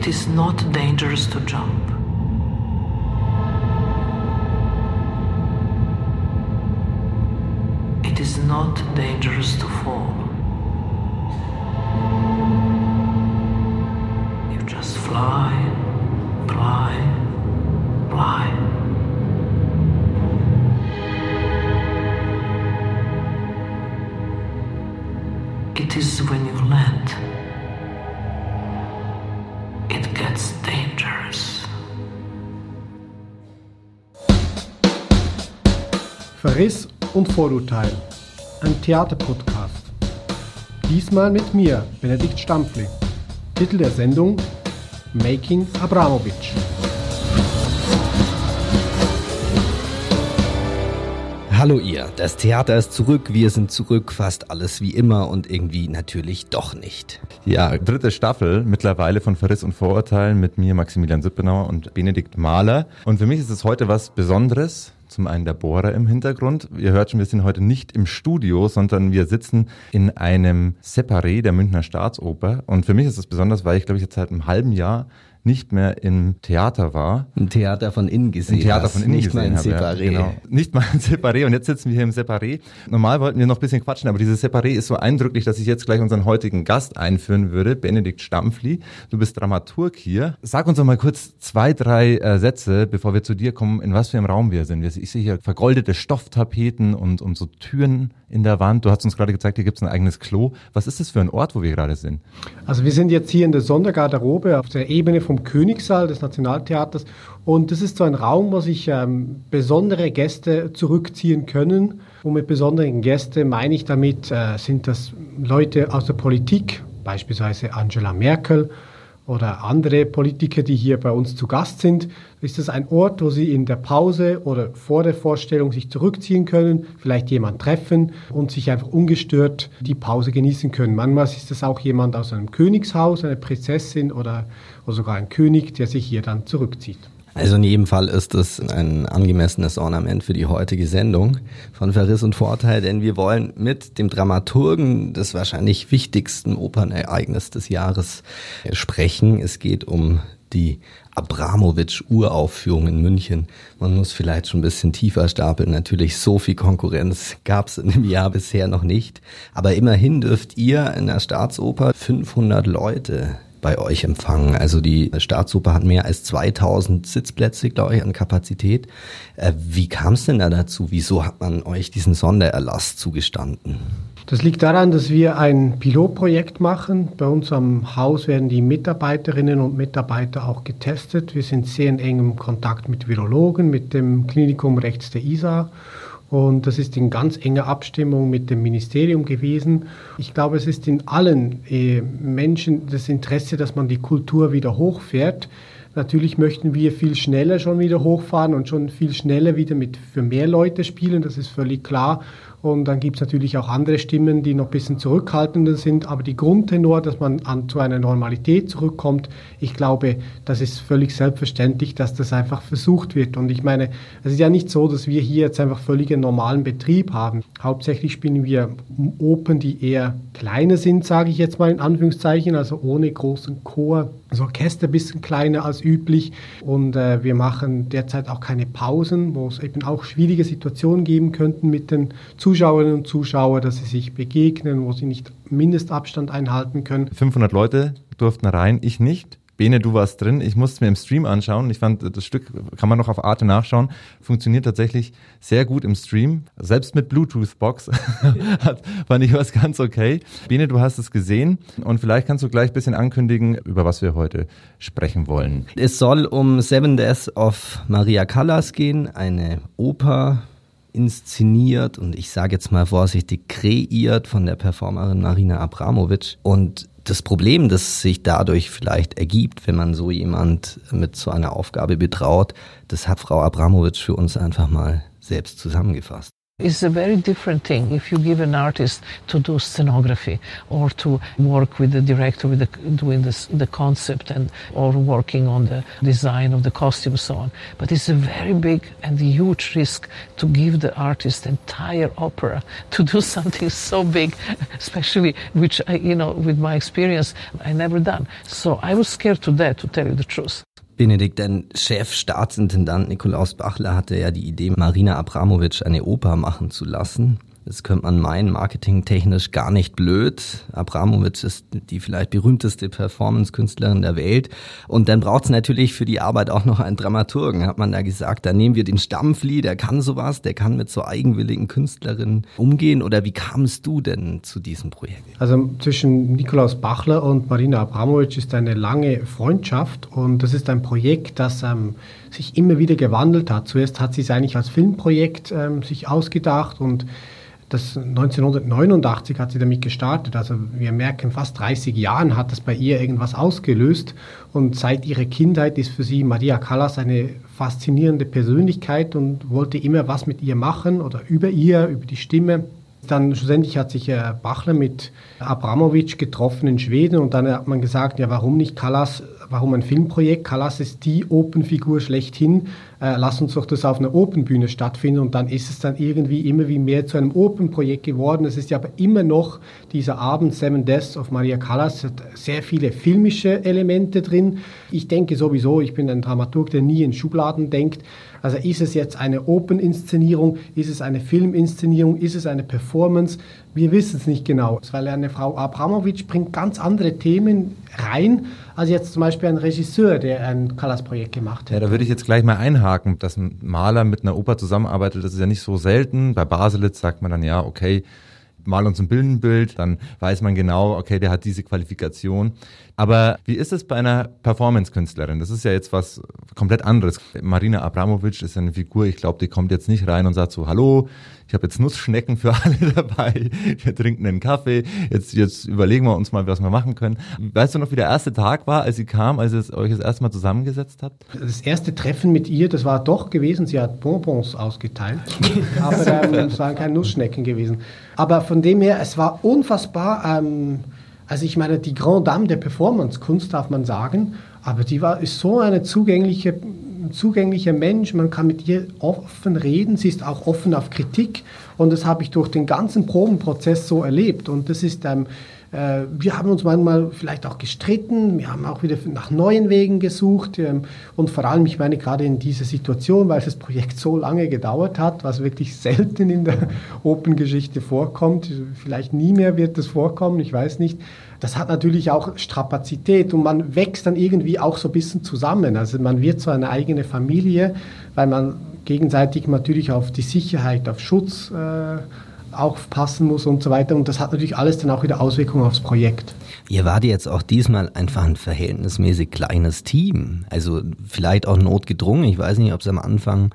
It is not dangerous to jump. It is not dangerous to fall. You just fly, fly, fly. It is when you land, gets dangerous. Verriss und Vorurteil. Ein Theaterpodcast. Diesmal mit mir, Benedikt Stampfli. Titel der Sendung Making Abramovich. Hallo ihr, das Theater ist zurück, wir sind zurück, fast alles wie immer und irgendwie natürlich doch nicht. Ja, dritte Staffel mittlerweile von Verriss und Vorurteilen mit mir Maximilian Sippenauer und Benedikt Mahler. Und für mich ist es heute was Besonderes. Zum einen der Bohrer im Hintergrund. Ihr hört schon, wir sind heute nicht im Studio, sondern wir sitzen in einem Separé der Münchner Staatsoper. Und für mich ist es besonders, weil ich glaube ich jetzt seit einem halben Jahr nicht mehr im Theater war. Ein Theater von innen gesehen. Ein Theater von innen nicht gesehen. Nicht mal ein Separé. Ja, genau. Nicht mal ein Separé. Und jetzt sitzen wir hier im Separé. Normal wollten wir noch ein bisschen quatschen, aber dieses Separé ist so eindrücklich, dass ich jetzt gleich unseren heutigen Gast einführen würde, Benedikt Stampfli. Du bist Dramaturg hier. Sag uns doch mal kurz zwei, drei äh, Sätze, bevor wir zu dir kommen, in was für einem Raum wir sind. Ich sehe hier vergoldete Stofftapeten und, und so Türen in der Wand. Du hast uns gerade gezeigt, hier gibt es ein eigenes Klo. Was ist das für ein Ort, wo wir gerade sind? Also wir sind jetzt hier in der Sondergarderobe auf der Ebene vom Königssaal des Nationaltheaters und das ist so ein Raum, wo sich ähm, besondere Gäste zurückziehen können. Und mit besonderen Gästen meine ich damit, äh, sind das Leute aus der Politik, beispielsweise Angela Merkel oder andere Politiker, die hier bei uns zu Gast sind, ist das ein Ort, wo sie in der Pause oder vor der Vorstellung sich zurückziehen können, vielleicht jemand treffen und sich einfach ungestört die Pause genießen können. Manchmal ist das auch jemand aus einem Königshaus, eine Prinzessin oder, oder sogar ein König, der sich hier dann zurückzieht. Also in jedem Fall ist es ein angemessenes Ornament für die heutige Sendung von Verriss und Vorteil, denn wir wollen mit dem Dramaturgen des wahrscheinlich wichtigsten Opernereignis des Jahres sprechen. Es geht um die Abramowitsch-Uraufführung in München. Man muss vielleicht schon ein bisschen tiefer stapeln. Natürlich so viel Konkurrenz gab es in dem Jahr bisher noch nicht. Aber immerhin dürft ihr in der Staatsoper 500 Leute bei euch empfangen. Also die Staatsoper hat mehr als 2000 Sitzplätze, glaube ich, an Kapazität. Äh, wie kam es denn da dazu? Wieso hat man euch diesen Sondererlass zugestanden? Das liegt daran, dass wir ein Pilotprojekt machen. Bei uns am Haus werden die Mitarbeiterinnen und Mitarbeiter auch getestet. Wir sind sehr in engem Kontakt mit Virologen, mit dem Klinikum rechts der ISA. Und das ist in ganz enger Abstimmung mit dem Ministerium gewesen. Ich glaube, es ist in allen äh, Menschen das Interesse, dass man die Kultur wieder hochfährt. Natürlich möchten wir viel schneller schon wieder hochfahren und schon viel schneller wieder mit für mehr Leute spielen, das ist völlig klar. Und dann gibt es natürlich auch andere Stimmen, die noch ein bisschen zurückhaltender sind. Aber die Grundtenor, dass man an, zu einer Normalität zurückkommt, ich glaube, das ist völlig selbstverständlich, dass das einfach versucht wird. Und ich meine, es ist ja nicht so, dass wir hier jetzt einfach völlig einen normalen Betrieb haben. Hauptsächlich spielen wir Open, die eher kleiner sind, sage ich jetzt mal in Anführungszeichen, also ohne großen Chor. Das Orchester ein bisschen kleiner als üblich. Und äh, wir machen derzeit auch keine Pausen, wo es eben auch schwierige Situationen geben könnten mit den Zuschauern Zuschauerinnen und Zuschauer, dass sie sich begegnen, wo sie nicht Mindestabstand einhalten können. 500 Leute durften rein, ich nicht. Bene, du warst drin. Ich musste mir im Stream anschauen. Ich fand, das Stück kann man noch auf Arte nachschauen. Funktioniert tatsächlich sehr gut im Stream. Selbst mit Bluetooth-Box fand ich was ganz okay. Bene, du hast es gesehen und vielleicht kannst du gleich ein bisschen ankündigen, über was wir heute sprechen wollen. Es soll um Seven Deaths of Maria Callas gehen, eine Oper inszeniert und ich sage jetzt mal vorsichtig kreiert von der Performerin Marina Abramovic. Und das Problem, das sich dadurch vielleicht ergibt, wenn man so jemand mit so einer Aufgabe betraut, das hat Frau Abramovic für uns einfach mal selbst zusammengefasst. It's a very different thing if you give an artist to do scenography or to work with the director with the, doing this, the concept and or working on the design of the costume so on. But it's a very big and huge risk to give the artist entire opera to do something so big, especially which I, you know with my experience I never done. So I was scared to death to tell you the truth. Benedikt, dein Chef-Staatsintendant Nikolaus Bachler hatte ja die Idee, Marina Abramovic eine Oper machen zu lassen. Das könnte man meinen, marketingtechnisch gar nicht blöd. Abramovic ist die vielleicht berühmteste Performance-Künstlerin der Welt. Und dann braucht es natürlich für die Arbeit auch noch einen Dramaturgen, hat man da gesagt. Da nehmen wir den Stammflieh, der kann sowas, der kann mit so eigenwilligen Künstlerinnen umgehen. Oder wie kamst du denn zu diesem Projekt? Also zwischen Nikolaus Bachler und Marina Abramovic ist eine lange Freundschaft und das ist ein Projekt, das ähm, sich immer wieder gewandelt hat. Zuerst hat sie es eigentlich als Filmprojekt ähm, sich ausgedacht und das 1989 hat sie damit gestartet. Also wir merken, fast 30 Jahren hat das bei ihr irgendwas ausgelöst. Und seit ihrer Kindheit ist für sie Maria Callas eine faszinierende Persönlichkeit und wollte immer was mit ihr machen oder über ihr, über die Stimme. Dann schlussendlich hat sich Bachler mit Abramovic getroffen in Schweden und dann hat man gesagt, ja, warum nicht Callas warum ein Filmprojekt? Callas ist die Open-Figur schlechthin. Äh, lass uns doch das auf einer Open-Bühne stattfinden. Und dann ist es dann irgendwie immer wie mehr zu einem Open-Projekt geworden. Es ist ja aber immer noch dieser Abend Seven Deaths of Maria Callas hat sehr viele filmische Elemente drin. Ich denke sowieso, ich bin ein Dramaturg, der nie in Schubladen denkt. Also ist es jetzt eine Open-Inszenierung, ist es eine Filminszenierung, ist es eine Performance? Wir wissen es nicht genau, weil eine Frau Abramovic bringt ganz andere Themen rein, als jetzt zum Beispiel ein Regisseur, der ein Callas-Projekt gemacht hat. Ja, da würde ich jetzt gleich mal einhaken, dass ein Maler mit einer Oper zusammenarbeitet, das ist ja nicht so selten. Bei Baselitz sagt man dann, ja, okay, mal uns ein Bildenbild, dann weiß man genau, okay, der hat diese Qualifikation. Aber wie ist es bei einer Performance-Künstlerin? Das ist ja jetzt was komplett anderes. Marina Abramovic ist eine Figur, ich glaube, die kommt jetzt nicht rein und sagt so, hallo, ich habe jetzt Nussschnecken für alle dabei, wir trinken einen Kaffee, jetzt, jetzt überlegen wir uns mal, was wir machen können. Weißt du noch, wie der erste Tag war, als sie kam, als ihr euch das erste Mal zusammengesetzt habt? Das erste Treffen mit ihr, das war doch gewesen, sie hat Bonbons ausgeteilt, aber ähm, es waren keine Nussschnecken gewesen. Aber von dem her, es war unfassbar, ähm, also ich meine, die Grand Dame der Performance-Kunst darf man sagen, aber die war, ist so eine zugängliche zugänglicher Mensch, man kann mit ihr offen reden, sie ist auch offen auf Kritik. Und das habe ich durch den ganzen Probenprozess so erlebt. Und das ist ähm, äh, wir haben uns manchmal vielleicht auch gestritten, wir haben auch wieder nach neuen Wegen gesucht. Ähm, und vor allem, ich meine gerade in dieser Situation, weil das Projekt so lange gedauert hat, was wirklich selten in der Open-Geschichte vorkommt, vielleicht nie mehr wird das vorkommen, ich weiß nicht, das hat natürlich auch Strapazität und man wächst dann irgendwie auch so ein bisschen zusammen. Also man wird so eine eigene Familie, weil man gegenseitig natürlich auf die Sicherheit, auf Schutz äh, aufpassen muss und so weiter. Und das hat natürlich alles dann auch wieder Auswirkungen aufs Projekt. Ihr wart jetzt auch diesmal einfach ein verhältnismäßig kleines Team. Also vielleicht auch notgedrungen. Ich weiß nicht, ob es am Anfang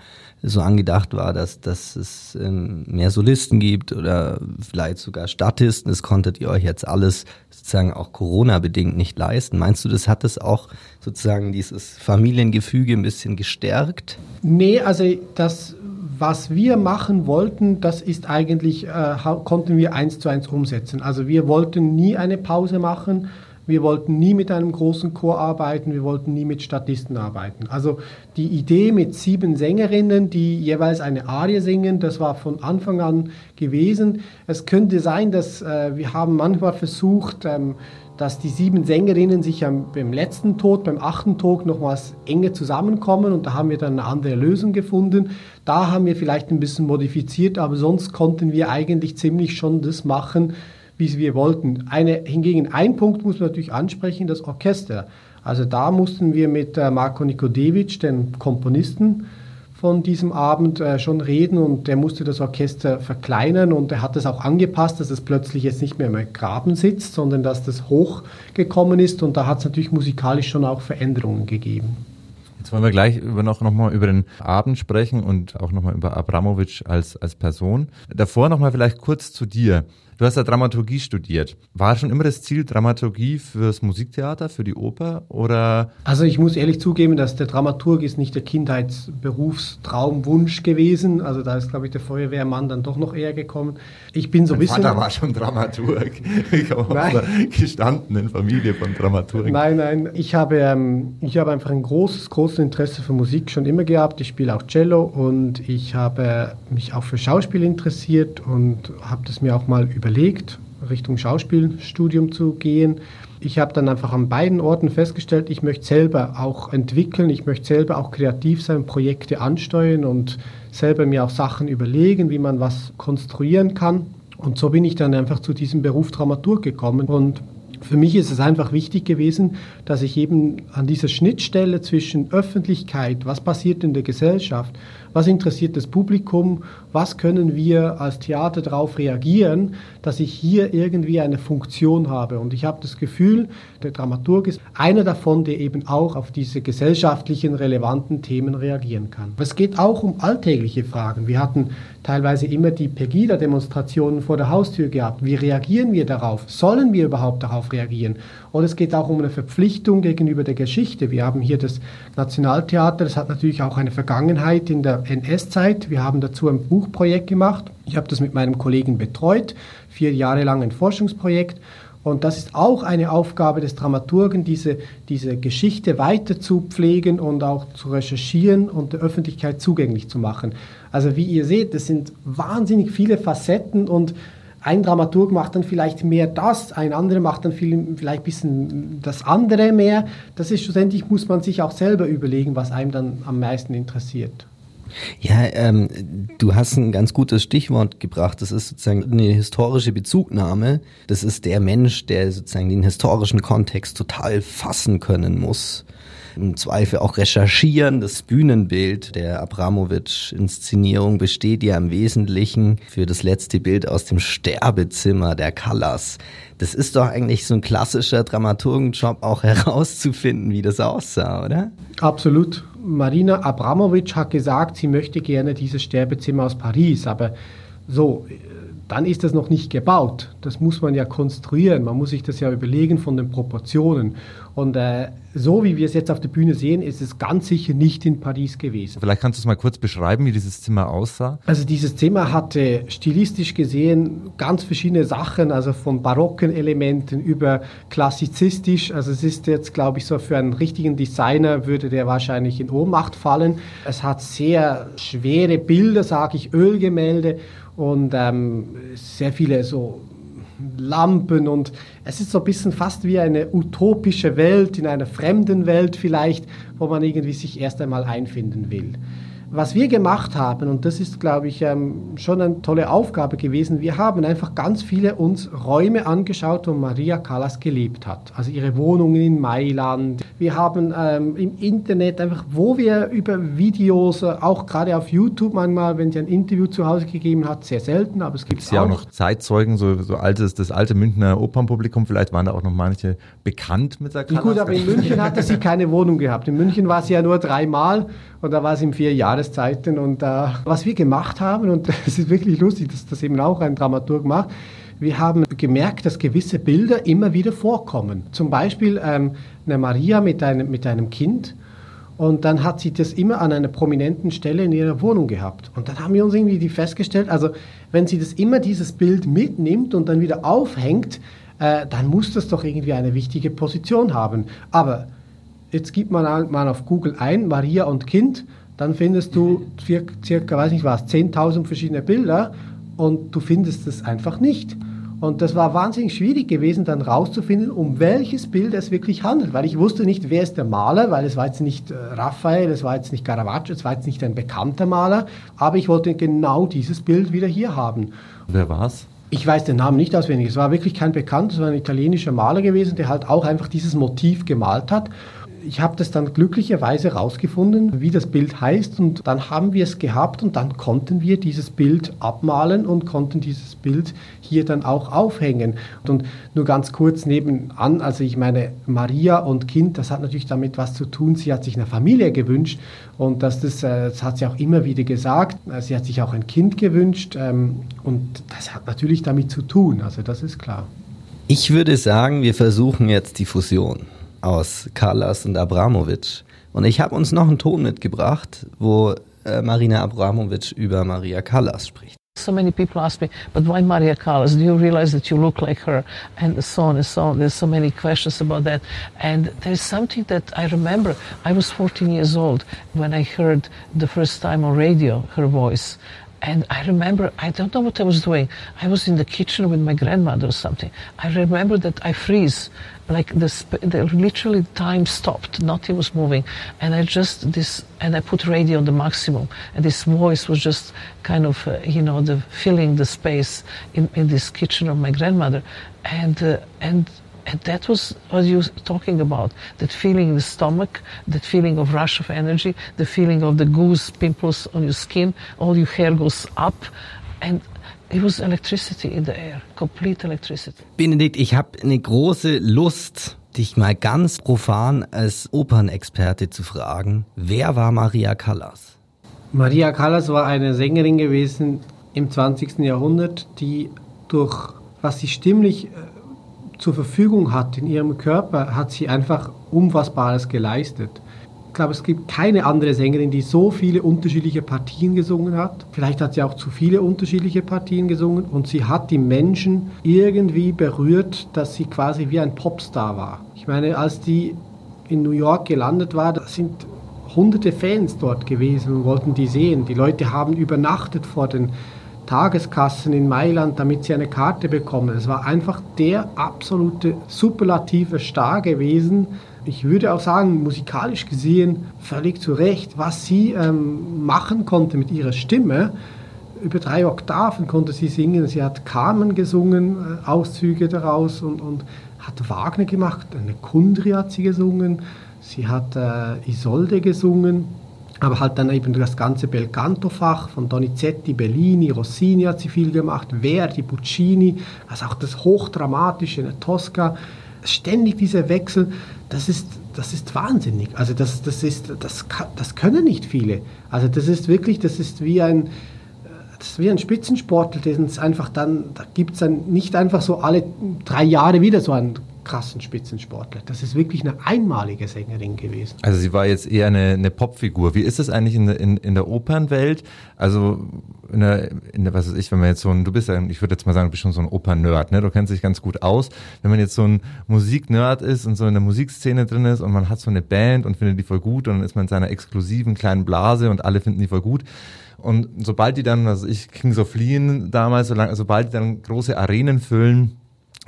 so angedacht war, dass, dass es ähm, mehr Solisten gibt oder vielleicht sogar Statisten. Das konntet ihr euch jetzt alles sozusagen auch Corona-bedingt nicht leisten. Meinst du, das hat es auch sozusagen dieses Familiengefüge ein bisschen gestärkt? Nee, also das was wir machen wollten, das ist eigentlich, äh, konnten wir eins zu eins umsetzen. Also wir wollten nie eine Pause machen, wir wollten nie mit einem großen Chor arbeiten, wir wollten nie mit Statisten arbeiten. Also die Idee mit sieben Sängerinnen, die jeweils eine Arie singen, das war von Anfang an gewesen. Es könnte sein, dass äh, wir haben manchmal versucht, ähm, dass die sieben Sängerinnen sich am, beim letzten Tod, beim achten Tod nochmals enge zusammenkommen und da haben wir dann eine andere Lösung gefunden. Da haben wir vielleicht ein bisschen modifiziert, aber sonst konnten wir eigentlich ziemlich schon das machen, wie wir wollten. Eine, hingegen ein Punkt muss man natürlich ansprechen, das Orchester. Also da mussten wir mit äh, Marko Nikodevic, den Komponisten, von diesem Abend äh, schon reden und der musste das Orchester verkleinern und er hat das auch angepasst, dass es plötzlich jetzt nicht mehr im Graben sitzt, sondern dass das hochgekommen ist und da hat es natürlich musikalisch schon auch Veränderungen gegeben. Jetzt wollen wir gleich über noch, noch mal über den Abend sprechen und auch noch mal über Abramovic als, als Person. Davor noch mal vielleicht kurz zu dir. Du hast ja Dramaturgie studiert. War schon immer das Ziel Dramaturgie fürs Musiktheater, für die Oper oder? Also ich muss ehrlich zugeben, dass der Dramaturg ist nicht der Kindheitsberufstraumwunsch gewesen. Also da ist, glaube ich, der Feuerwehrmann dann doch noch eher gekommen. Ich bin so ein bisschen. Vater war schon Dramaturg. Ich komme aus einer gestandenen Familie von Dramaturgen. Nein, nein. Ich habe, ähm, ich habe einfach ein großes, großes Interesse für Musik schon immer gehabt. Ich spiele auch Cello und ich habe mich auch für Schauspiel interessiert und habe das mir auch mal über überlegt, Richtung Schauspielstudium zu gehen. Ich habe dann einfach an beiden Orten festgestellt, ich möchte selber auch entwickeln, ich möchte selber auch kreativ sein, Projekte ansteuern und selber mir auch Sachen überlegen, wie man was konstruieren kann. Und so bin ich dann einfach zu diesem Beruf Dramaturg gekommen und für mich ist es einfach wichtig gewesen, dass ich eben an dieser Schnittstelle zwischen Öffentlichkeit, was passiert in der Gesellschaft, was interessiert das Publikum, was können wir als Theater darauf reagieren, dass ich hier irgendwie eine Funktion habe. Und ich habe das Gefühl, der Dramaturg ist einer davon, der eben auch auf diese gesellschaftlichen relevanten Themen reagieren kann. Es geht auch um alltägliche Fragen. Wir hatten teilweise immer die Pegida-Demonstrationen vor der Haustür gehabt. Wie reagieren wir darauf? Sollen wir überhaupt darauf reagieren? Und es geht auch um eine Verpflichtung gegenüber der Geschichte. Wir haben hier das Nationaltheater, das hat natürlich auch eine Vergangenheit in der NS-Zeit. Wir haben dazu ein Buchprojekt gemacht. Ich habe das mit meinem Kollegen betreut, vier Jahre lang ein Forschungsprojekt. Und das ist auch eine Aufgabe des Dramaturgen, diese, diese Geschichte weiter zu pflegen und auch zu recherchieren und der Öffentlichkeit zugänglich zu machen. Also wie ihr seht, das sind wahnsinnig viele Facetten und ein Dramaturg macht dann vielleicht mehr das, ein anderer macht dann viel, vielleicht ein bisschen das andere mehr. Das ist schlussendlich, muss man sich auch selber überlegen, was einem dann am meisten interessiert. Ja, ähm, du hast ein ganz gutes Stichwort gebracht. Das ist sozusagen eine historische Bezugnahme. Das ist der Mensch, der sozusagen den historischen Kontext total fassen können muss. Im Zweifel auch recherchieren. Das Bühnenbild der Abramowitsch-Inszenierung besteht ja im Wesentlichen für das letzte Bild aus dem Sterbezimmer der Callas. Das ist doch eigentlich so ein klassischer Dramaturgenjob, auch herauszufinden, wie das aussah, oder? Absolut. Marina Abramovic hat gesagt, sie möchte gerne dieses Sterbezimmer aus Paris, aber so, dann ist das noch nicht gebaut. Das muss man ja konstruieren. Man muss sich das ja überlegen von den Proportionen. Und äh, so wie wir es jetzt auf der Bühne sehen, ist es ganz sicher nicht in Paris gewesen. Vielleicht kannst du es mal kurz beschreiben, wie dieses Zimmer aussah. Also dieses Zimmer hatte stilistisch gesehen ganz verschiedene Sachen, also von barocken Elementen über klassizistisch. Also es ist jetzt, glaube ich, so für einen richtigen Designer würde der wahrscheinlich in Ohnmacht fallen. Es hat sehr schwere Bilder, sage ich, Ölgemälde und ähm, sehr viele so Lampen und es ist so ein bisschen fast wie eine utopische Welt in einer fremden Welt vielleicht, wo man irgendwie sich erst einmal einfinden will. Was wir gemacht haben, und das ist, glaube ich, ähm, schon eine tolle Aufgabe gewesen, wir haben einfach ganz viele uns Räume angeschaut, wo Maria Callas gelebt hat. Also ihre Wohnungen in Mailand. Wir haben ähm, im Internet einfach, wo wir über Videos, äh, auch gerade auf YouTube manchmal, wenn sie ein Interview zu Hause gegeben hat, sehr selten, aber es gibt es ja auch noch Zeitzeugen, so, so altes, das alte Münchner Opernpublikum, vielleicht waren da auch noch manche bekannt mit der Callas. Gut, aber in München hatte sie keine Wohnung gehabt. In München war sie ja nur dreimal und da war es in vier Jahreszeiten. Und äh, was wir gemacht haben, und es ist wirklich lustig, dass das eben auch ein Dramaturg macht, wir haben gemerkt, dass gewisse Bilder immer wieder vorkommen. Zum Beispiel ähm, eine Maria mit einem, mit einem Kind. Und dann hat sie das immer an einer prominenten Stelle in ihrer Wohnung gehabt. Und dann haben wir uns irgendwie festgestellt, also wenn sie das immer dieses Bild mitnimmt und dann wieder aufhängt, äh, dann muss das doch irgendwie eine wichtige Position haben. Aber Jetzt gibt man mal auf Google ein, Maria und Kind, dann findest du circa, weiß nicht was, 10.000 verschiedene Bilder und du findest es einfach nicht. Und das war wahnsinnig schwierig gewesen, dann rauszufinden, um welches Bild es wirklich handelt, weil ich wusste nicht, wer ist der Maler, weil es war jetzt nicht äh, Raphael, es war jetzt nicht Caravaggio, es war jetzt nicht ein bekannter Maler, aber ich wollte genau dieses Bild wieder hier haben. Wer war's? Ich weiß den Namen nicht auswendig. Es war wirklich kein Bekannter, es war ein italienischer Maler gewesen, der halt auch einfach dieses Motiv gemalt hat ich habe das dann glücklicherweise rausgefunden, wie das Bild heißt und dann haben wir es gehabt und dann konnten wir dieses Bild abmalen und konnten dieses Bild hier dann auch aufhängen. Und nur ganz kurz nebenan, also ich meine, Maria und Kind, das hat natürlich damit was zu tun. Sie hat sich eine Familie gewünscht und das, das, äh, das hat sie auch immer wieder gesagt. Sie hat sich auch ein Kind gewünscht ähm, und das hat natürlich damit zu tun, also das ist klar. Ich würde sagen, wir versuchen jetzt die Fusion aus Carlas und Abramovic. Und ich habe uns noch einen Ton mitgebracht, wo äh, Marina Abramovic über Maria Callas spricht. So many people ask me, but why Maria Callas? Do you realize that you look like her? And so on and so on. There's so many questions about that. And there's something that I remember. I was 14 years old when I heard the first time on radio her voice. And I remember, I don't know what I was doing. I was in the kitchen with my grandmother or something. I remember that I freeze, like the, the literally time stopped, nothing was moving. And I just, this, and I put radio on the maximum. And this voice was just kind of, uh, you know, the filling the space in, in this kitchen of my grandmother. And, uh, and and that was what you were talking about that feeling in the stomach, that feeling of rush of energy, the feeling of the goose pimples on your skin, all your hair goes up. And it was electricity in the air, complete electricity. Benedikt, ich habe eine große Lust, dich mal ganz profan als Opernexperte zu fragen. Wer war Maria Callas? Maria Callas war eine Sängerin gewesen im 20. Jahrhundert, die durch was sie stimmlich äh, zur Verfügung hat in ihrem Körper, hat sie einfach Unfassbares geleistet. Ich glaube, es gibt keine andere Sängerin, die so viele unterschiedliche Partien gesungen hat. Vielleicht hat sie auch zu viele unterschiedliche Partien gesungen und sie hat die Menschen irgendwie berührt, dass sie quasi wie ein Popstar war. Ich meine, als die in New York gelandet war, da sind hunderte Fans dort gewesen und wollten die sehen. Die Leute haben übernachtet vor den Tageskassen in Mailand, damit sie eine Karte bekommen. Es war einfach der absolute superlative Star gewesen. Ich würde auch sagen, musikalisch gesehen völlig zu Recht, was sie ähm, machen konnte mit ihrer Stimme. Über drei Oktaven konnte sie singen. Sie hat Carmen gesungen, äh, Auszüge daraus und, und hat Wagner gemacht. Eine Kundri hat sie gesungen. Sie hat äh, Isolde gesungen aber halt dann eben das ganze Belcanto-Fach von Donizetti, Bellini, Rossini hat sie viel gemacht, Verdi, Puccini, also auch das Hochdramatische in der Tosca, ständig dieser Wechsel, das ist, das ist wahnsinnig. Also das, das, ist, das, das können nicht viele. Also das ist wirklich, das ist wie ein, das ist wie ein Spitzensportler, den es einfach dann, da gibt es dann nicht einfach so alle drei Jahre wieder so einen krassen Spitzensportler. Das ist wirklich eine einmalige Sängerin gewesen. Also sie war jetzt eher eine, eine Popfigur. Wie ist es eigentlich in der, in, in der Opernwelt? Also in der, in der, was weiß ich, wenn man jetzt so ein, du bist ja, ich würde jetzt mal sagen, du bist schon so ein Opern-Nerd, ne? Du kennst dich ganz gut aus. Wenn man jetzt so ein Musik-Nerd ist und so in der Musikszene drin ist und man hat so eine Band und findet die voll gut und dann ist man in seiner exklusiven kleinen Blase und alle finden die voll gut. Und sobald die dann, also ich Kings of Leon damals, sobald die dann große Arenen füllen,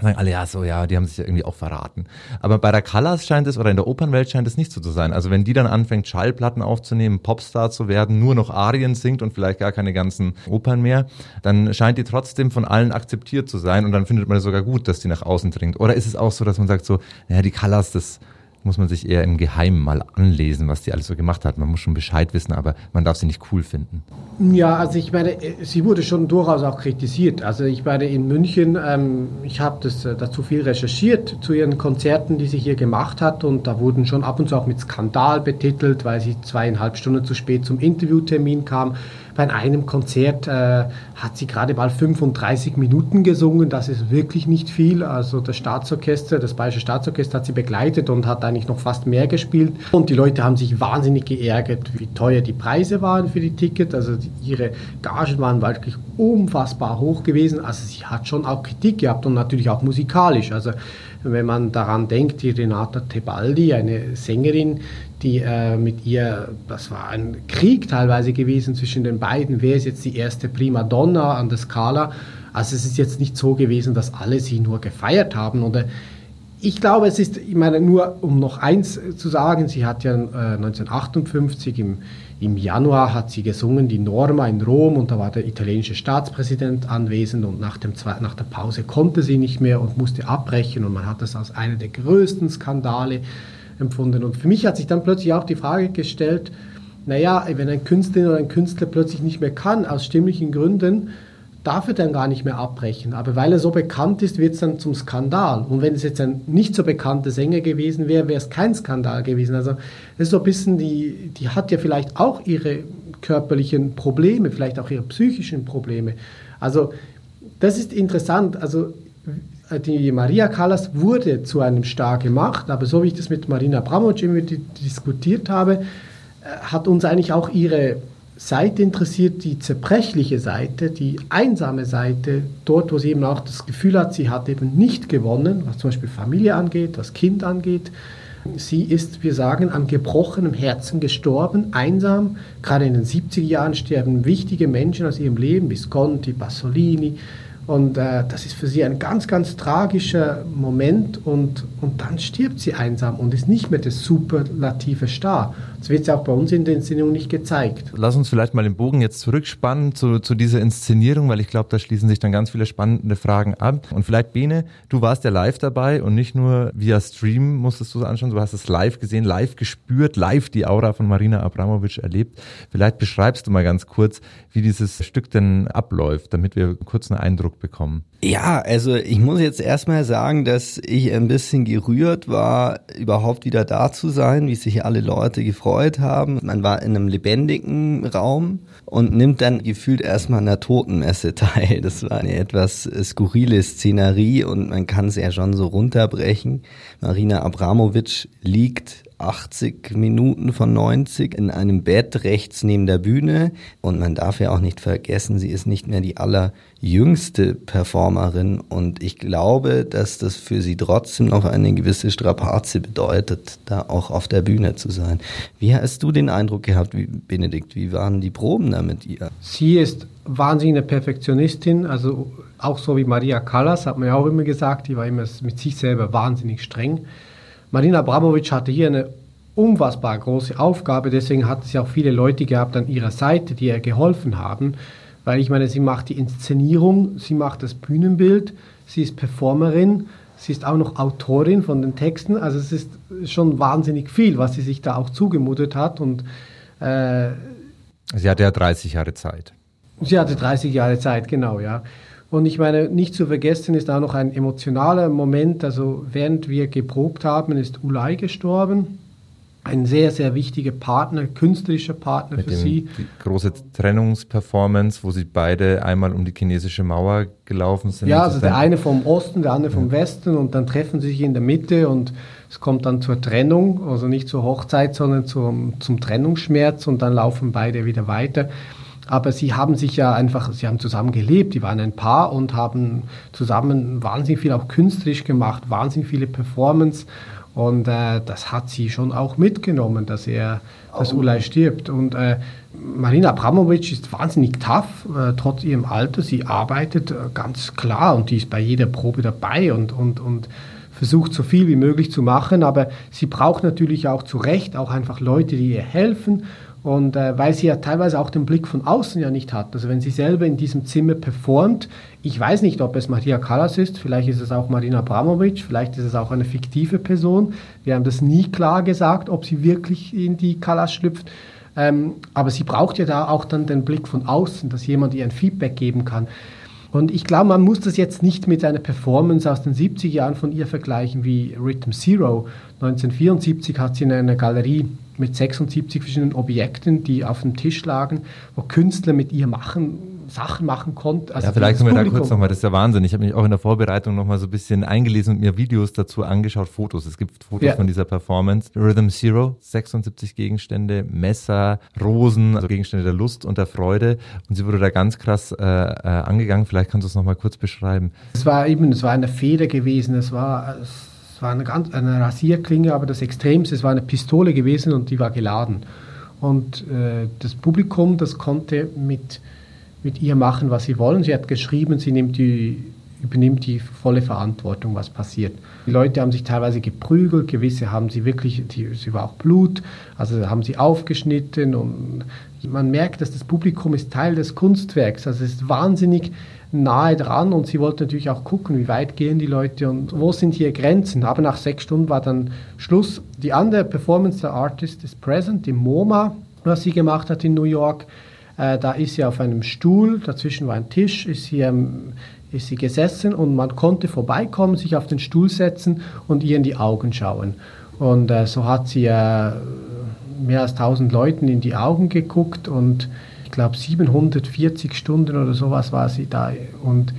sagen alle, ja, so, ja, die haben sich ja irgendwie auch verraten. Aber bei der Callas scheint es, oder in der Opernwelt scheint es nicht so zu sein. Also wenn die dann anfängt, Schallplatten aufzunehmen, Popstar zu werden, nur noch Arien singt und vielleicht gar keine ganzen Opern mehr, dann scheint die trotzdem von allen akzeptiert zu sein und dann findet man es sogar gut, dass die nach außen dringt. Oder ist es auch so, dass man sagt so, naja, die Callas, das, muss man sich eher im Geheimen mal anlesen, was die alles so gemacht hat. Man muss schon Bescheid wissen, aber man darf sie nicht cool finden. Ja, also ich meine, sie wurde schon durchaus auch kritisiert. Also ich meine, in München, ähm, ich habe das äh, dazu viel recherchiert zu ihren Konzerten, die sie hier gemacht hat und da wurden schon ab und zu auch mit Skandal betitelt, weil sie zweieinhalb Stunden zu spät zum Interviewtermin kam. Bei einem Konzert äh, hat sie gerade mal 35 Minuten gesungen. Das ist wirklich nicht viel. Also das Staatsorchester, das Bayerische Staatsorchester hat sie begleitet und hat eigentlich noch fast mehr gespielt. Und die Leute haben sich wahnsinnig geärgert, wie teuer die Preise waren für die Tickets. Also ihre Gagen waren wirklich unfassbar hoch gewesen. Also sie hat schon auch Kritik gehabt und natürlich auch musikalisch. Also wenn man daran denkt, die Renata Tebaldi, eine Sängerin, die äh, mit ihr, das war ein Krieg teilweise gewesen zwischen den beiden, wer ist jetzt die erste Prima Donna an der Skala. Also es ist jetzt nicht so gewesen, dass alle sie nur gefeiert haben. Oder ich glaube, es ist, ich meine, nur um noch eins zu sagen, sie hat ja äh, 1958 im, im Januar hat sie gesungen, die Norma in Rom, und da war der italienische Staatspräsident anwesend und nach, dem, nach der Pause konnte sie nicht mehr und musste abbrechen und man hat das als einer der größten Skandale empfunden. Und für mich hat sich dann plötzlich auch die Frage gestellt, naja, wenn ein Künstlerin oder ein Künstler plötzlich nicht mehr kann, aus stimmlichen Gründen, darf er dann gar nicht mehr abbrechen. Aber weil er so bekannt ist, wird es dann zum Skandal. Und wenn es jetzt ein nicht so bekannter Sänger gewesen wäre, wäre es kein Skandal gewesen. Also das ist so ein bisschen, die, die hat ja vielleicht auch ihre körperlichen Probleme, vielleicht auch ihre psychischen Probleme. Also das ist interessant. Also die Maria Callas wurde zu einem Star gemacht, aber so wie ich das mit Marina Abramovic immer diskutiert habe, hat uns eigentlich auch ihre Seite interessiert, die zerbrechliche Seite, die einsame Seite, dort, wo sie eben auch das Gefühl hat, sie hat eben nicht gewonnen, was zum Beispiel Familie angeht, was Kind angeht. Sie ist, wir sagen, an gebrochenem Herzen gestorben, einsam. Gerade in den 70er Jahren sterben wichtige Menschen aus ihrem Leben, Visconti, Bassolini, und äh, das ist für sie ein ganz, ganz tragischer Moment und, und dann stirbt sie einsam und ist nicht mehr der superlative Star. Das wird ja auch bei uns in der Inszenierung nicht gezeigt. Lass uns vielleicht mal den Bogen jetzt zurückspannen zu, zu dieser Inszenierung, weil ich glaube, da schließen sich dann ganz viele spannende Fragen ab. Und vielleicht, Bene, du warst ja live dabei und nicht nur via Stream musstest du es anschauen, du hast es live gesehen, live gespürt, live die Aura von Marina Abramovic erlebt. Vielleicht beschreibst du mal ganz kurz, wie dieses Stück denn abläuft, damit wir kurz einen Eindruck bekommen? Ja, also ich muss jetzt erstmal sagen, dass ich ein bisschen gerührt war, überhaupt wieder da zu sein, wie sich alle Leute gefreut haben. Man war in einem lebendigen Raum und nimmt dann gefühlt erstmal an der Totenmesse teil. Das war eine etwas skurrile Szenerie und man kann es ja schon so runterbrechen. Marina Abramovic liegt 80 Minuten von 90 in einem Bett rechts neben der Bühne. Und man darf ja auch nicht vergessen, sie ist nicht mehr die allerjüngste Performerin. Und ich glaube, dass das für sie trotzdem noch eine gewisse Strapaze bedeutet, da auch auf der Bühne zu sein. Wie hast du den Eindruck gehabt, wie, Benedikt? Wie waren die Proben da mit ihr? Sie ist wahnsinnig eine Perfektionistin, also auch so wie Maria Callas, hat man ja auch immer gesagt, die war immer mit sich selber wahnsinnig streng. Marina Abramovic hatte hier eine unfassbar große Aufgabe, deswegen hat sie auch viele Leute gehabt an ihrer Seite, die ihr geholfen haben, weil ich meine, sie macht die Inszenierung, sie macht das Bühnenbild, sie ist Performerin, sie ist auch noch Autorin von den Texten, also es ist schon wahnsinnig viel, was sie sich da auch zugemutet hat und äh, Sie hatte ja 30 Jahre Zeit. Sie hatte 30 Jahre Zeit, genau, ja. Und ich meine, nicht zu vergessen ist auch noch ein emotionaler Moment. Also während wir geprobt haben, ist Ulay gestorben. Ein sehr, sehr wichtiger Partner, künstlerischer Partner Mit für dem, sie. Die große Trennungsperformance, wo sie beide einmal um die chinesische Mauer gelaufen sind. Ja, also der eine vom Osten, der andere vom ja. Westen und dann treffen sie sich in der Mitte und es kommt dann zur Trennung, also nicht zur Hochzeit, sondern zum, zum Trennungsschmerz und dann laufen beide wieder weiter aber sie haben sich ja einfach, sie haben zusammen gelebt, die waren ein Paar und haben zusammen wahnsinnig viel auch künstlerisch gemacht, wahnsinnig viele Performance. Und äh, das hat sie schon auch mitgenommen, dass er, dass oh. Ulay stirbt. Und äh, Marina Abramovic ist wahnsinnig tough, äh, trotz ihrem Alter, sie arbeitet äh, ganz klar und die ist bei jeder Probe dabei und, und, und versucht so viel wie möglich zu machen, aber sie braucht natürlich auch zu Recht auch einfach Leute, die ihr helfen und äh, weil sie ja teilweise auch den Blick von außen ja nicht hat. Also wenn sie selber in diesem Zimmer performt, ich weiß nicht, ob es Maria Callas ist, vielleicht ist es auch Marina Abramovic, vielleicht ist es auch eine fiktive Person. Wir haben das nie klar gesagt, ob sie wirklich in die Callas schlüpft. Ähm, aber sie braucht ja da auch dann den Blick von außen, dass jemand ihr ein Feedback geben kann. Und ich glaube, man muss das jetzt nicht mit einer Performance aus den 70er Jahren von ihr vergleichen wie Rhythm Zero. 1974 hat sie in einer Galerie mit 76 verschiedenen Objekten, die auf dem Tisch lagen, wo Künstler mit ihr machen, Sachen machen konnten. Also ja, vielleicht können wir da kurz nochmal, das ist ja Wahnsinn. Ich habe mich auch in der Vorbereitung nochmal so ein bisschen eingelesen und mir Videos dazu angeschaut, Fotos. Es gibt Fotos ja. von dieser Performance. Rhythm Zero, 76 Gegenstände, Messer, Rosen, also Gegenstände der Lust und der Freude. Und sie wurde da ganz krass äh, äh, angegangen. Vielleicht kannst du es nochmal kurz beschreiben. Es war eben, es war eine Feder gewesen, es war... Es es war eine, ganz, eine Rasierklinge, aber das Extremste, es war eine Pistole gewesen und die war geladen. Und äh, das Publikum, das konnte mit, mit ihr machen, was sie wollen. Sie hat geschrieben, sie nimmt die, übernimmt die volle Verantwortung, was passiert. Die Leute haben sich teilweise geprügelt, gewisse haben sie wirklich, die, sie war auch Blut, also haben sie aufgeschnitten und man merkt, dass das Publikum ist Teil des Kunstwerks, also es ist wahnsinnig nahe dran und sie wollten natürlich auch gucken, wie weit gehen die Leute und wo sind hier Grenzen. Aber nach sechs Stunden war dann Schluss. Die andere Performance der Artist ist Present, im MoMA, was sie gemacht hat in New York. Äh, da ist sie auf einem Stuhl, dazwischen war ein Tisch, ist sie, ähm, ist sie gesessen und man konnte vorbeikommen, sich auf den Stuhl setzen und ihr in die Augen schauen. Und äh, so hat sie äh, mehr als 1000 Leuten in die Augen geguckt und ich glaube 740 Stunden oder sowas war sie da. Und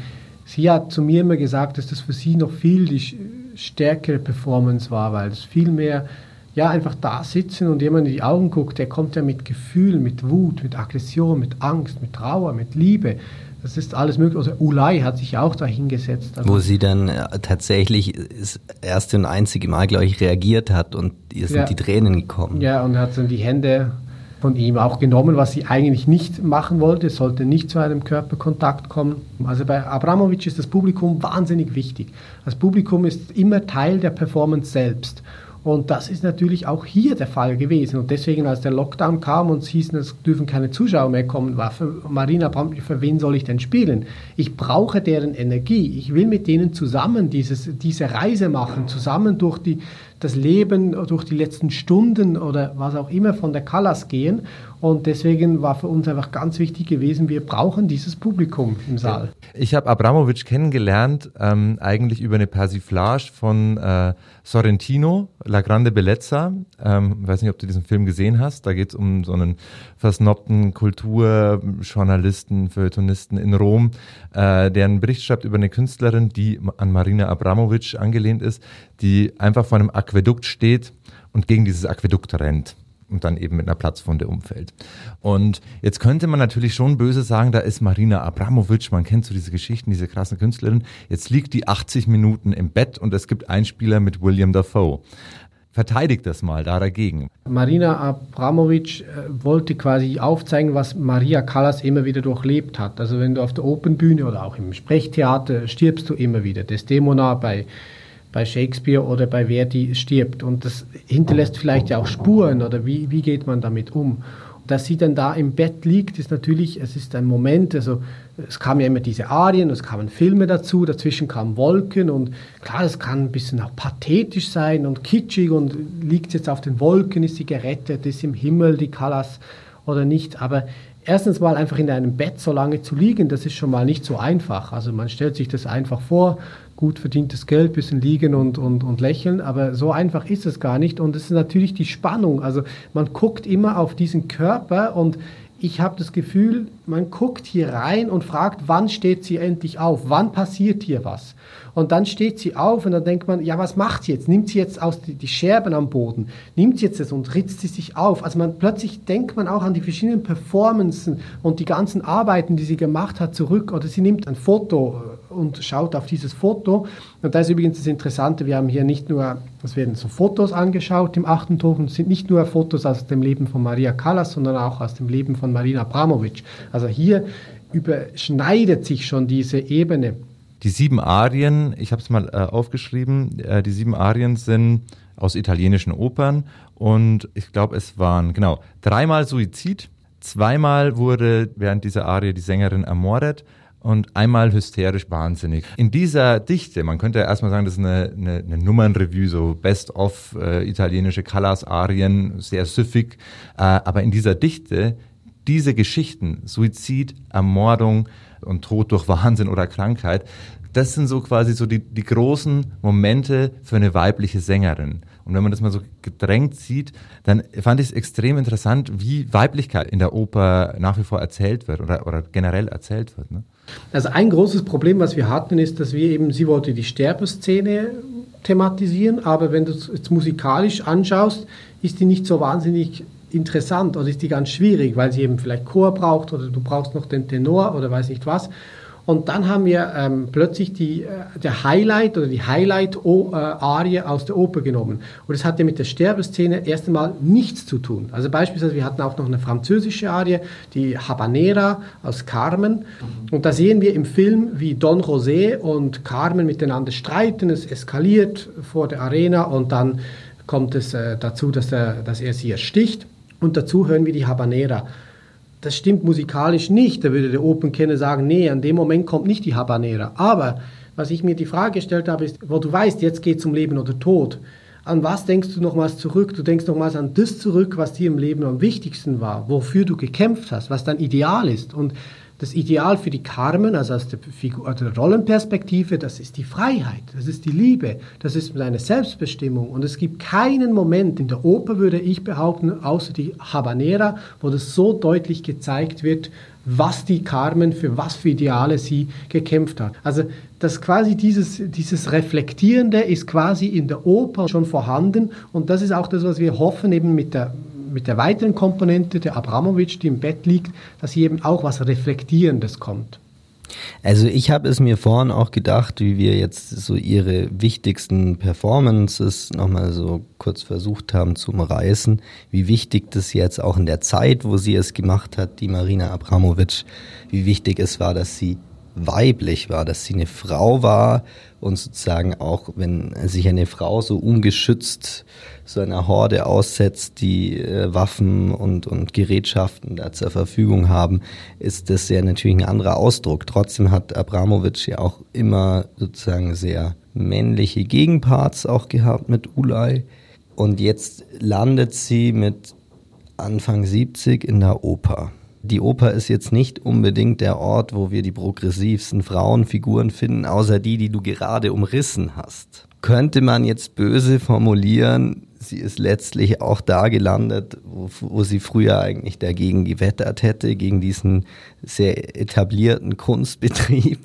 sie hat zu mir immer gesagt, dass das für sie noch viel die stärkere Performance war, weil es viel mehr ja, einfach da sitzen und jemand in die Augen guckt, der kommt ja mit Gefühl, mit Wut, mit Aggression, mit Angst, mit Trauer, mit Liebe. Das ist alles möglich. Also Ulay hat sich auch da hingesetzt. Also Wo sie dann äh, tatsächlich das erste und einzige Mal, glaube ich, reagiert hat und ihr sind ja, die Tränen gekommen. Ja, und hat dann die Hände von ihm auch genommen, was sie eigentlich nicht machen wollte. Es sollte nicht zu einem Körperkontakt kommen. Also bei Abramovic ist das Publikum wahnsinnig wichtig. Das Publikum ist immer Teil der Performance selbst. Und das ist natürlich auch hier der Fall gewesen. Und deswegen, als der Lockdown kam und es hieß, es dürfen keine Zuschauer mehr kommen, war für Marina Brandt, für wen soll ich denn spielen? Ich brauche deren Energie. Ich will mit denen zusammen dieses, diese Reise machen, zusammen durch die, das Leben, durch die letzten Stunden oder was auch immer von der Callas gehen. Und deswegen war für uns einfach ganz wichtig gewesen, wir brauchen dieses Publikum im Saal. Ich habe Abramovic kennengelernt, ähm, eigentlich über eine Persiflage von äh, Sorrentino, La Grande Bellezza. Ähm, weiß nicht, ob du diesen Film gesehen hast. Da geht es um so einen versnobten Kulturjournalisten, Feuilletonisten in Rom, äh, der einen Bericht schreibt über eine Künstlerin, die an Marina Abramovic angelehnt ist, die einfach vor einem Aquädukt steht und gegen dieses Aquädukt rennt und dann eben mit einer Platzwunde umfällt. Und jetzt könnte man natürlich schon böse sagen, da ist Marina Abramovic, man kennt so diese Geschichten, diese krassen Künstlerin, jetzt liegt die 80 Minuten im Bett und es gibt einen Spieler mit William Dafoe. Verteidigt das mal da dagegen. Marina Abramovic äh, wollte quasi aufzeigen, was Maria Callas immer wieder durchlebt hat. Also wenn du auf der Opernbühne oder auch im Sprechtheater stirbst du immer wieder. Desdemona bei bei Shakespeare oder bei Verdi stirbt. Und das hinterlässt vielleicht ja auch Spuren oder wie, wie geht man damit um? dass sie dann da im Bett liegt, ist natürlich, es ist ein Moment, also es kamen ja immer diese Arien, es kamen Filme dazu, dazwischen kamen Wolken und klar, es kann ein bisschen auch pathetisch sein und kitschig und liegt jetzt auf den Wolken, ist sie gerettet, ist im Himmel die Callas oder nicht, aber erstens mal einfach in einem Bett so lange zu liegen, das ist schon mal nicht so einfach. Also man stellt sich das einfach vor, gut verdientes Geld, bisschen liegen und, und, und lächeln, aber so einfach ist es gar nicht. Und es ist natürlich die Spannung. Also man guckt immer auf diesen Körper und ich habe das Gefühl, man guckt hier rein und fragt, wann steht sie endlich auf? Wann passiert hier was? Und dann steht sie auf und dann denkt man, ja, was macht sie jetzt? Nimmt sie jetzt aus die, die Scherben am Boden? Nimmt sie jetzt das und ritzt sie sich auf? Also man plötzlich denkt man auch an die verschiedenen Performances und die ganzen Arbeiten, die sie gemacht hat, zurück. Oder sie nimmt ein Foto und schaut auf dieses Foto. Und da ist übrigens das Interessante, wir haben hier nicht nur, es werden so Fotos angeschaut im achten Token, es sind nicht nur Fotos aus dem Leben von Maria Callas, sondern auch aus dem Leben von Marina Abramovic. Also hier überschneidet sich schon diese Ebene. Die sieben Arien, ich habe es mal äh, aufgeschrieben, äh, die sieben Arien sind aus italienischen Opern und ich glaube, es waren genau dreimal Suizid, zweimal wurde während dieser Arie die Sängerin ermordet und einmal hysterisch wahnsinnig. In dieser Dichte, man könnte ja erstmal sagen, das ist eine, eine, eine Nummernrevue, so Best-of äh, italienische Callas-Arien, sehr süffig, äh, aber in dieser Dichte, diese Geschichten, Suizid, Ermordung, und Tod durch Wahnsinn oder Krankheit. Das sind so quasi so die, die großen Momente für eine weibliche Sängerin. Und wenn man das mal so gedrängt sieht, dann fand ich es extrem interessant, wie Weiblichkeit in der Oper nach wie vor erzählt wird oder, oder generell erzählt wird. Ne? Also ein großes Problem, was wir hatten, ist, dass wir eben, sie wollte die Sterbeszene thematisieren, aber wenn du es jetzt musikalisch anschaust, ist die nicht so wahnsinnig interessant oder ist die ganz schwierig, weil sie eben vielleicht Chor braucht oder du brauchst noch den Tenor oder weiß nicht was. Und dann haben wir ähm, plötzlich die, äh, der Highlight oder die Highlight-Arie aus der Oper genommen. Und es hatte mit der Sterbeszene erst einmal nichts zu tun. Also beispielsweise, wir hatten auch noch eine französische Arie, die Habanera aus Carmen. Und da sehen wir im Film, wie Don José und Carmen miteinander streiten. Es eskaliert vor der Arena und dann kommt es äh, dazu, dass, er, dass er sie ersticht. Und dazu hören wir die Habanera das stimmt musikalisch nicht. Da würde der Open-Kenner sagen, nee, an dem Moment kommt nicht die Habanera. Aber was ich mir die Frage gestellt habe, ist, wo du weißt, jetzt geht es um Leben oder Tod. An was denkst du nochmals zurück? Du denkst nochmals an das zurück, was dir im Leben am wichtigsten war, wofür du gekämpft hast, was dein Ideal ist. Und das Ideal für die Carmen, also aus der, Figur, der Rollenperspektive, das ist die Freiheit, das ist die Liebe, das ist seine Selbstbestimmung. Und es gibt keinen Moment in der Oper, würde ich behaupten, außer die Habanera, wo das so deutlich gezeigt wird, was die Carmen, für was für Ideale sie gekämpft hat. Also das quasi dieses, dieses Reflektierende ist quasi in der Oper schon vorhanden und das ist auch das, was wir hoffen eben mit der mit der weiteren Komponente der Abramowitsch, die im Bett liegt, dass hier eben auch was Reflektierendes kommt. Also ich habe es mir vorhin auch gedacht, wie wir jetzt so ihre wichtigsten Performances nochmal so kurz versucht haben zu umreißen, wie wichtig das jetzt auch in der Zeit, wo sie es gemacht hat, die Marina Abramowitsch, wie wichtig es war, dass sie weiblich war, dass sie eine Frau war und sozusagen auch, wenn sich eine Frau so ungeschützt so einer Horde aussetzt, die äh, Waffen und, und Gerätschaften da zur Verfügung haben, ist das ja natürlich ein anderer Ausdruck. Trotzdem hat Abramowitsch ja auch immer sozusagen sehr männliche Gegenparts auch gehabt mit Ulay. Und jetzt landet sie mit Anfang 70 in der Oper. Die Oper ist jetzt nicht unbedingt der Ort, wo wir die progressivsten Frauenfiguren finden, außer die, die du gerade umrissen hast. Könnte man jetzt böse formulieren, sie ist letztlich auch da gelandet, wo, wo, sie früher eigentlich dagegen gewettert hätte, gegen diesen sehr etablierten Kunstbetrieb.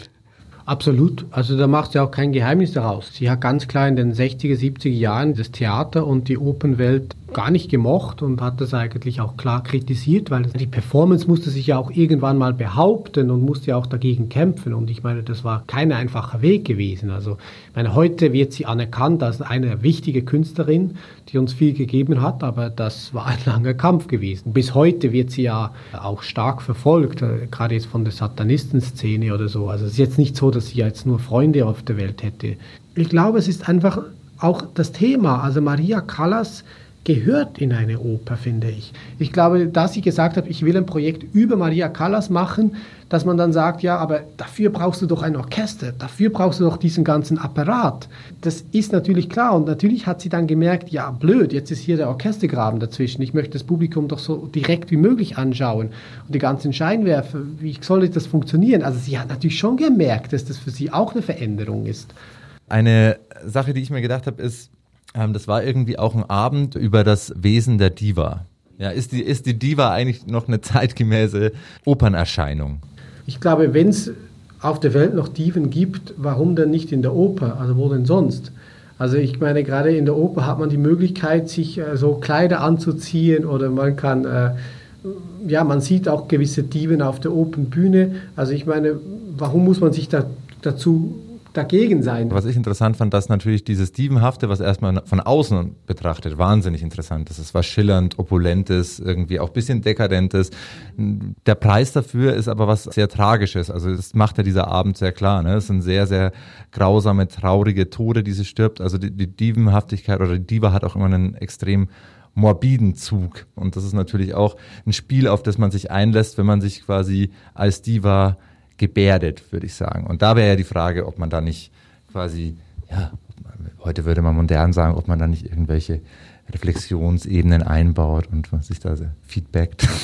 Absolut. Also da macht sie auch kein Geheimnis daraus. Sie hat ganz klar in den 60er, 70er Jahren das Theater und die Opernwelt gar nicht gemocht und hat das eigentlich auch klar kritisiert, weil die Performance musste sich ja auch irgendwann mal behaupten und musste ja auch dagegen kämpfen. Und ich meine, das war kein einfacher Weg gewesen. Also ich meine, heute wird sie anerkannt als eine wichtige Künstlerin, die uns viel gegeben hat, aber das war ein langer Kampf gewesen. Bis heute wird sie ja auch stark verfolgt, äh, gerade jetzt von der Satanistenszene oder so. Also es ist jetzt nicht so, dass sie jetzt nur Freunde auf der Welt hätte. Ich glaube, es ist einfach auch das Thema. Also Maria Callas gehört in eine Oper, finde ich. Ich glaube, dass sie gesagt hat, ich will ein Projekt über Maria Callas machen, dass man dann sagt, ja, aber dafür brauchst du doch ein Orchester, dafür brauchst du doch diesen ganzen Apparat. Das ist natürlich klar und natürlich hat sie dann gemerkt, ja, blöd, jetzt ist hier der Orchestergraben dazwischen. Ich möchte das Publikum doch so direkt wie möglich anschauen und die ganzen Scheinwerfer, wie soll das funktionieren? Also sie hat natürlich schon gemerkt, dass das für sie auch eine Veränderung ist. Eine Sache, die ich mir gedacht habe, ist, ähm, das war irgendwie auch ein Abend über das Wesen der Diva. Ja, ist die, ist die Diva eigentlich noch eine zeitgemäße Opernerscheinung? Ich glaube, wenn es auf der Welt noch Diven gibt, warum denn nicht in der Oper? Also wo denn sonst? Also ich meine, gerade in der Oper hat man die Möglichkeit, sich äh, so Kleider anzuziehen oder man kann, äh, ja, man sieht auch gewisse Diven auf der Opernbühne. Also ich meine, warum muss man sich da, dazu dagegen sein. Was ich interessant fand, dass natürlich dieses Dievenhafte, was erstmal von außen betrachtet, wahnsinnig interessant ist. Es war schillernd, opulentes, irgendwie auch bisschen dekadentes. Der Preis dafür ist aber was sehr Tragisches. Also das macht ja dieser Abend sehr klar. Ne? Es sind sehr, sehr grausame, traurige Tode, die sie stirbt. Also die, die Dievenhaftigkeit oder die Diva hat auch immer einen extrem morbiden Zug. Und das ist natürlich auch ein Spiel, auf das man sich einlässt, wenn man sich quasi als Diva gebärdet, würde ich sagen. Und da wäre ja die Frage, ob man da nicht quasi, ja, heute würde man modern sagen, ob man da nicht irgendwelche Reflexionsebenen einbaut und was sich da feedbackt.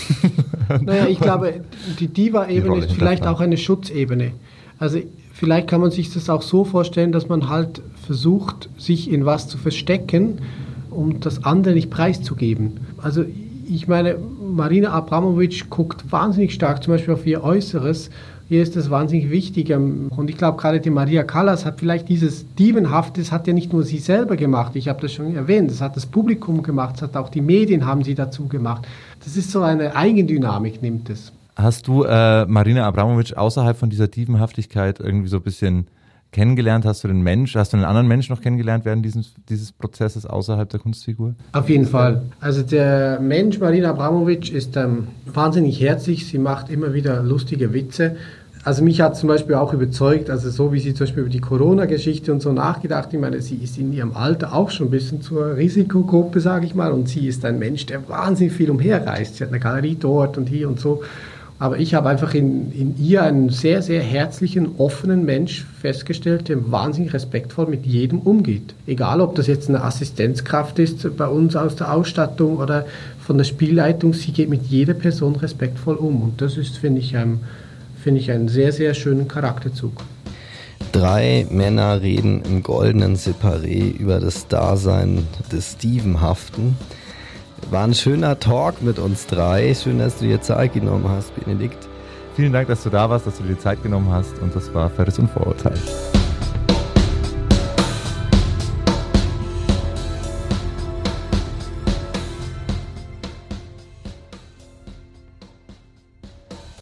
Naja, ich glaube, die Diva-Ebene ist vielleicht auch eine Schutzebene. Also vielleicht kann man sich das auch so vorstellen, dass man halt versucht, sich in was zu verstecken, um das andere nicht preiszugeben. Also ich meine, Marina Abramovic guckt wahnsinnig stark zum Beispiel auf ihr Äußeres hier ist das wahnsinnig wichtig. Ähm, und ich glaube, gerade die Maria Callas hat vielleicht dieses Dievenhafte, das hat ja nicht nur sie selber gemacht, ich habe das schon erwähnt, das hat das Publikum gemacht, das hat auch die Medien haben sie dazu gemacht. Das ist so eine Eigendynamik, nimmt es. Hast du äh, Marina Abramovic außerhalb von dieser Dievenhaftigkeit irgendwie so ein bisschen kennengelernt? Hast du den Mensch, hast du einen anderen Mensch noch kennengelernt während dieses, dieses Prozesses außerhalb der Kunstfigur? Auf jeden Fall. Also der Mensch Marina Abramovic ist ähm, wahnsinnig herzlich. Sie macht immer wieder lustige Witze. Also mich hat zum Beispiel auch überzeugt, also so wie sie zum Beispiel über die Corona-Geschichte und so nachgedacht, ich meine, sie ist in ihrem Alter auch schon ein bisschen zur Risikogruppe, sage ich mal, und sie ist ein Mensch, der wahnsinnig viel umherreist. Sie hat eine Galerie dort und hier und so. Aber ich habe einfach in, in ihr einen sehr, sehr herzlichen, offenen Mensch festgestellt, der wahnsinnig respektvoll mit jedem umgeht. Egal, ob das jetzt eine Assistenzkraft ist bei uns aus der Ausstattung oder von der Spielleitung, sie geht mit jeder Person respektvoll um. Und das ist, finde ich, ein, finde ich, einen sehr, sehr schönen Charakterzug. Drei Männer reden im goldenen Separé über das Dasein des Stevenhaften. War ein schöner Talk mit uns drei. Schön, dass du dir Zeit genommen hast, Benedikt. Vielen Dank, dass du da warst, dass du dir Zeit genommen hast und das war Verriss und Vorurteil.